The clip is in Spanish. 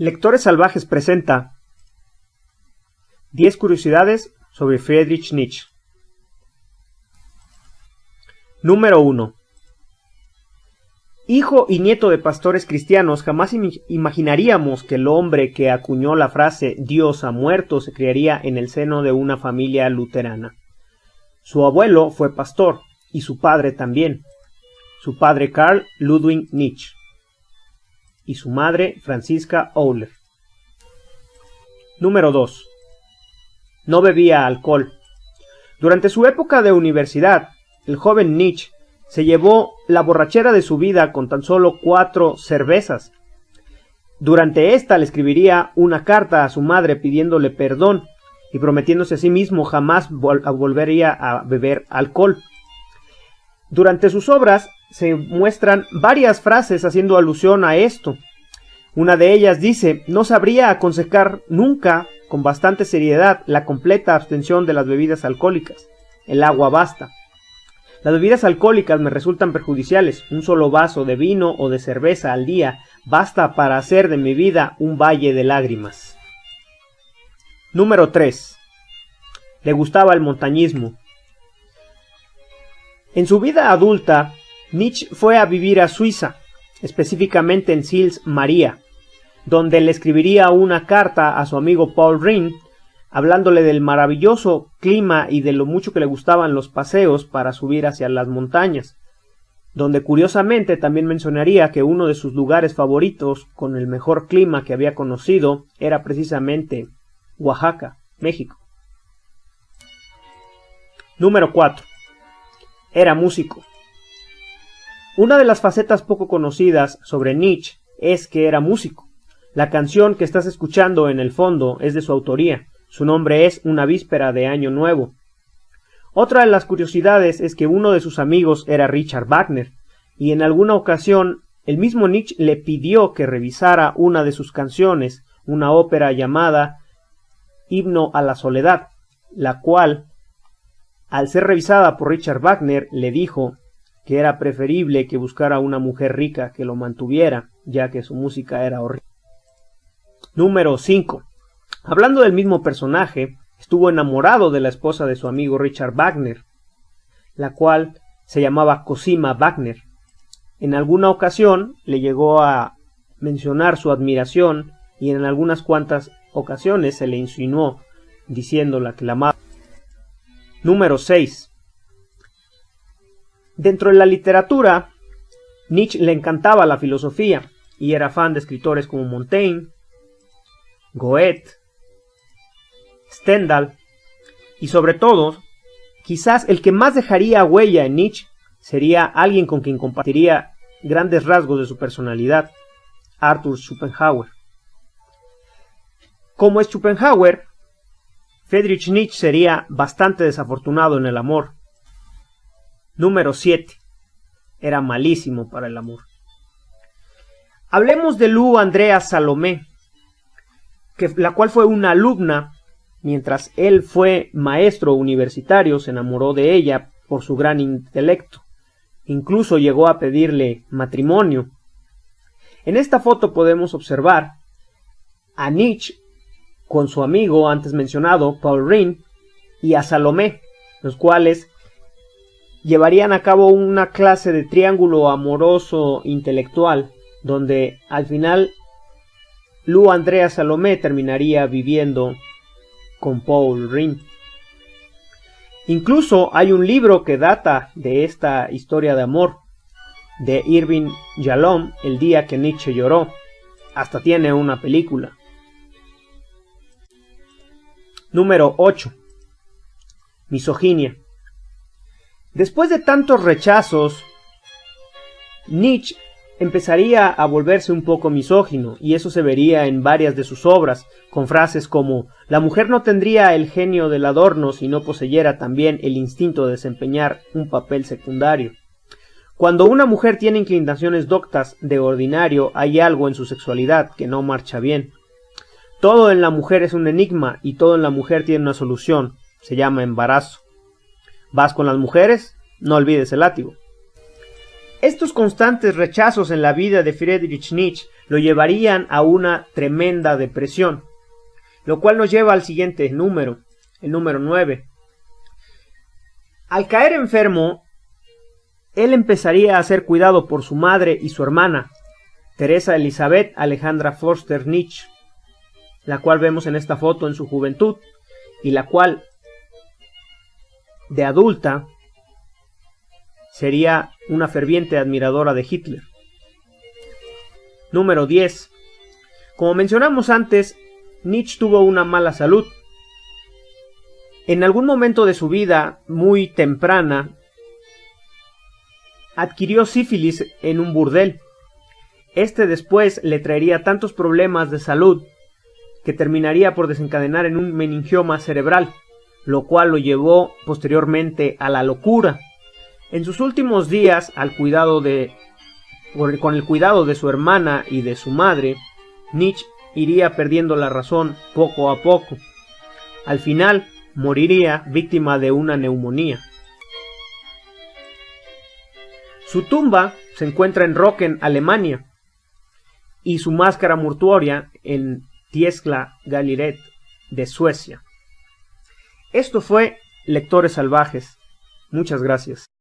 Lectores Salvajes presenta 10 curiosidades sobre Friedrich Nietzsche. Número 1. Hijo y nieto de pastores cristianos, jamás imaginaríamos que el hombre que acuñó la frase Dios ha muerto se criaría en el seno de una familia luterana. Su abuelo fue pastor y su padre también. Su padre Karl Ludwig Nietzsche y su madre Francisca Euler. Número 2. No bebía alcohol. Durante su época de universidad, el joven Nietzsche se llevó la borrachera de su vida con tan solo cuatro cervezas. Durante esta le escribiría una carta a su madre pidiéndole perdón y prometiéndose a sí mismo jamás volvería a beber alcohol. Durante sus obras se muestran varias frases haciendo alusión a esto. Una de ellas dice, no sabría aconsejar nunca con bastante seriedad la completa abstención de las bebidas alcohólicas. El agua basta. Las bebidas alcohólicas me resultan perjudiciales. Un solo vaso de vino o de cerveza al día basta para hacer de mi vida un valle de lágrimas. Número 3. Le gustaba el montañismo. En su vida adulta, Nietzsche fue a vivir a Suiza, específicamente en Sils María, donde le escribiría una carta a su amigo Paul Rhin, hablándole del maravilloso clima y de lo mucho que le gustaban los paseos para subir hacia las montañas, donde curiosamente también mencionaría que uno de sus lugares favoritos con el mejor clima que había conocido era precisamente Oaxaca, México. Número 4. Era músico. Una de las facetas poco conocidas sobre Nietzsche es que era músico. La canción que estás escuchando en el fondo es de su autoría. Su nombre es Una víspera de Año Nuevo. Otra de las curiosidades es que uno de sus amigos era Richard Wagner, y en alguna ocasión el mismo Nietzsche le pidió que revisara una de sus canciones, una ópera llamada Himno a la Soledad, la cual, al ser revisada por Richard Wagner, le dijo que era preferible que buscara una mujer rica que lo mantuviera, ya que su música era horrible. Número 5. Hablando del mismo personaje, estuvo enamorado de la esposa de su amigo Richard Wagner, la cual se llamaba Cosima Wagner. En alguna ocasión le llegó a mencionar su admiración y en algunas cuantas ocasiones se le insinuó diciéndola que la amaba. Número 6. Dentro de la literatura, Nietzsche le encantaba la filosofía y era fan de escritores como Montaigne, Goethe, Stendhal y sobre todo, quizás el que más dejaría huella en Nietzsche sería alguien con quien compartiría grandes rasgos de su personalidad, Arthur Schopenhauer. Como es Schopenhauer, Friedrich Nietzsche sería bastante desafortunado en el amor, Número 7. Era malísimo para el amor. Hablemos de Lu Andrea Salomé, que, la cual fue una alumna, mientras él fue maestro universitario, se enamoró de ella por su gran intelecto. Incluso llegó a pedirle matrimonio. En esta foto podemos observar a Nietzsche con su amigo antes mencionado, Paul Rhin, y a Salomé, los cuales llevarían a cabo una clase de triángulo amoroso intelectual, donde al final Lu Andrea Salomé terminaría viviendo con Paul Rin. Incluso hay un libro que data de esta historia de amor de Irving Yalom, El día que Nietzsche lloró. Hasta tiene una película. Número 8. Misoginia. Después de tantos rechazos, Nietzsche empezaría a volverse un poco misógino, y eso se vería en varias de sus obras, con frases como La mujer no tendría el genio del adorno si no poseyera también el instinto de desempeñar un papel secundario. Cuando una mujer tiene inclinaciones doctas de ordinario, hay algo en su sexualidad que no marcha bien. Todo en la mujer es un enigma y todo en la mujer tiene una solución, se llama embarazo. ¿Vas con las mujeres? No olvides el látigo. Estos constantes rechazos en la vida de Friedrich Nietzsche lo llevarían a una tremenda depresión, lo cual nos lleva al siguiente número, el número 9. Al caer enfermo, él empezaría a ser cuidado por su madre y su hermana, Teresa Elizabeth Alejandra Forster Nietzsche, la cual vemos en esta foto en su juventud, y la cual de adulta sería una ferviente admiradora de Hitler. Número 10. Como mencionamos antes, Nietzsche tuvo una mala salud. En algún momento de su vida, muy temprana, adquirió sífilis en un burdel. Este después le traería tantos problemas de salud que terminaría por desencadenar en un meningioma cerebral, lo cual lo llevó posteriormente a la locura. En sus últimos días, al cuidado de con el cuidado de su hermana y de su madre, Nietzsche iría perdiendo la razón poco a poco. Al final, moriría víctima de una neumonía. Su tumba se encuentra en Rocken, Alemania, y su máscara mortuoria en Tiesla Galiret de Suecia. Esto fue Lectores Salvajes. Muchas gracias.